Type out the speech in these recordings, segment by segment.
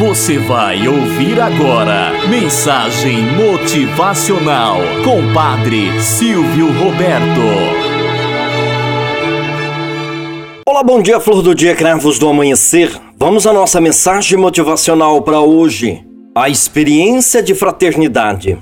Você vai ouvir agora Mensagem Motivacional com Padre Silvio Roberto. Olá, bom dia, flor do dia, cravos do amanhecer. Vamos à nossa mensagem motivacional para hoje. A experiência de fraternidade.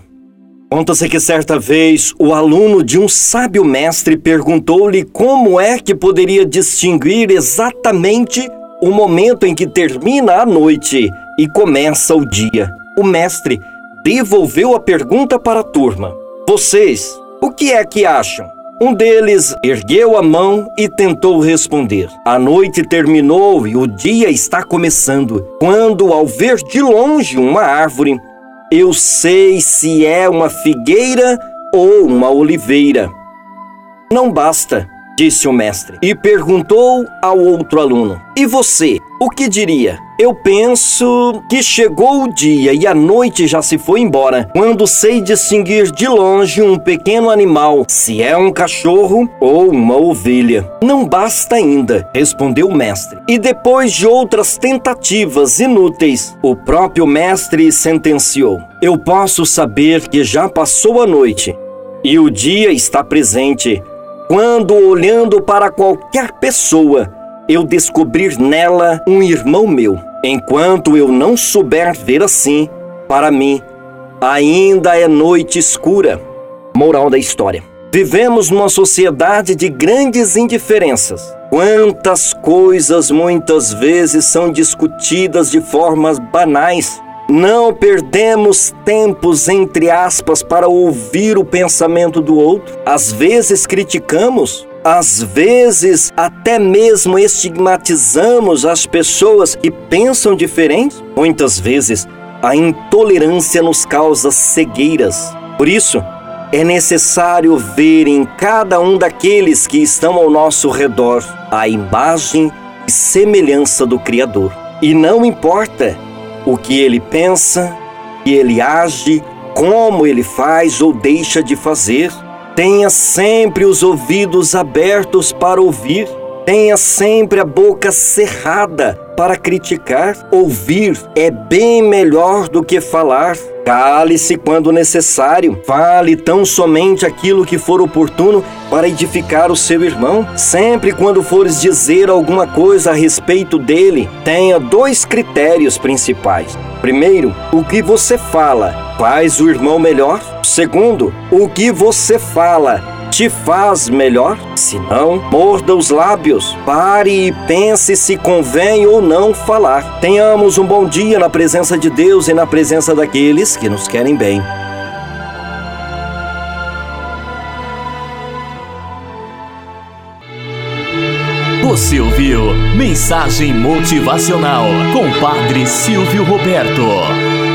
Conta-se que certa vez o aluno de um sábio mestre perguntou-lhe como é que poderia distinguir exatamente o momento em que termina a noite e começa o dia. O mestre devolveu a pergunta para a turma: Vocês, o que é que acham? Um deles ergueu a mão e tentou responder. A noite terminou e o dia está começando, quando, ao ver de longe uma árvore, eu sei se é uma figueira ou uma oliveira. Não basta, disse o mestre, e perguntou ao outro aluno: E você, o que diria? Eu penso que chegou o dia e a noite já se foi embora, quando sei distinguir de longe um pequeno animal, se é um cachorro ou uma ovelha. Não basta ainda, respondeu o mestre. E depois de outras tentativas inúteis, o próprio mestre sentenciou: Eu posso saber que já passou a noite e o dia está presente, quando olhando para qualquer pessoa, eu descobrir nela um irmão meu. Enquanto eu não souber ver assim, para mim, ainda é noite escura. Moral da história. Vivemos numa sociedade de grandes indiferenças. Quantas coisas muitas vezes são discutidas de formas banais. Não perdemos tempos, entre aspas, para ouvir o pensamento do outro. Às vezes criticamos, às vezes, até mesmo estigmatizamos as pessoas que pensam diferente. Muitas vezes, a intolerância nos causa cegueiras. Por isso, é necessário ver em cada um daqueles que estão ao nosso redor a imagem e semelhança do Criador. E não importa o que ele pensa, que ele age, como ele faz ou deixa de fazer Tenha sempre os ouvidos abertos para ouvir. Tenha sempre a boca cerrada para criticar. Ouvir é bem melhor do que falar. Cale-se quando necessário. Fale tão somente aquilo que for oportuno para edificar o seu irmão. Sempre quando fores dizer alguma coisa a respeito dele, tenha dois critérios principais. Primeiro, o que você fala faz o irmão melhor? Segundo, o que você fala te faz melhor? Se não, morda os lábios, pare e pense se convém ou não falar. Tenhamos um bom dia na presença de Deus e na presença daqueles que nos querem bem. Você ouviu Mensagem Motivacional com Padre Silvio Roberto.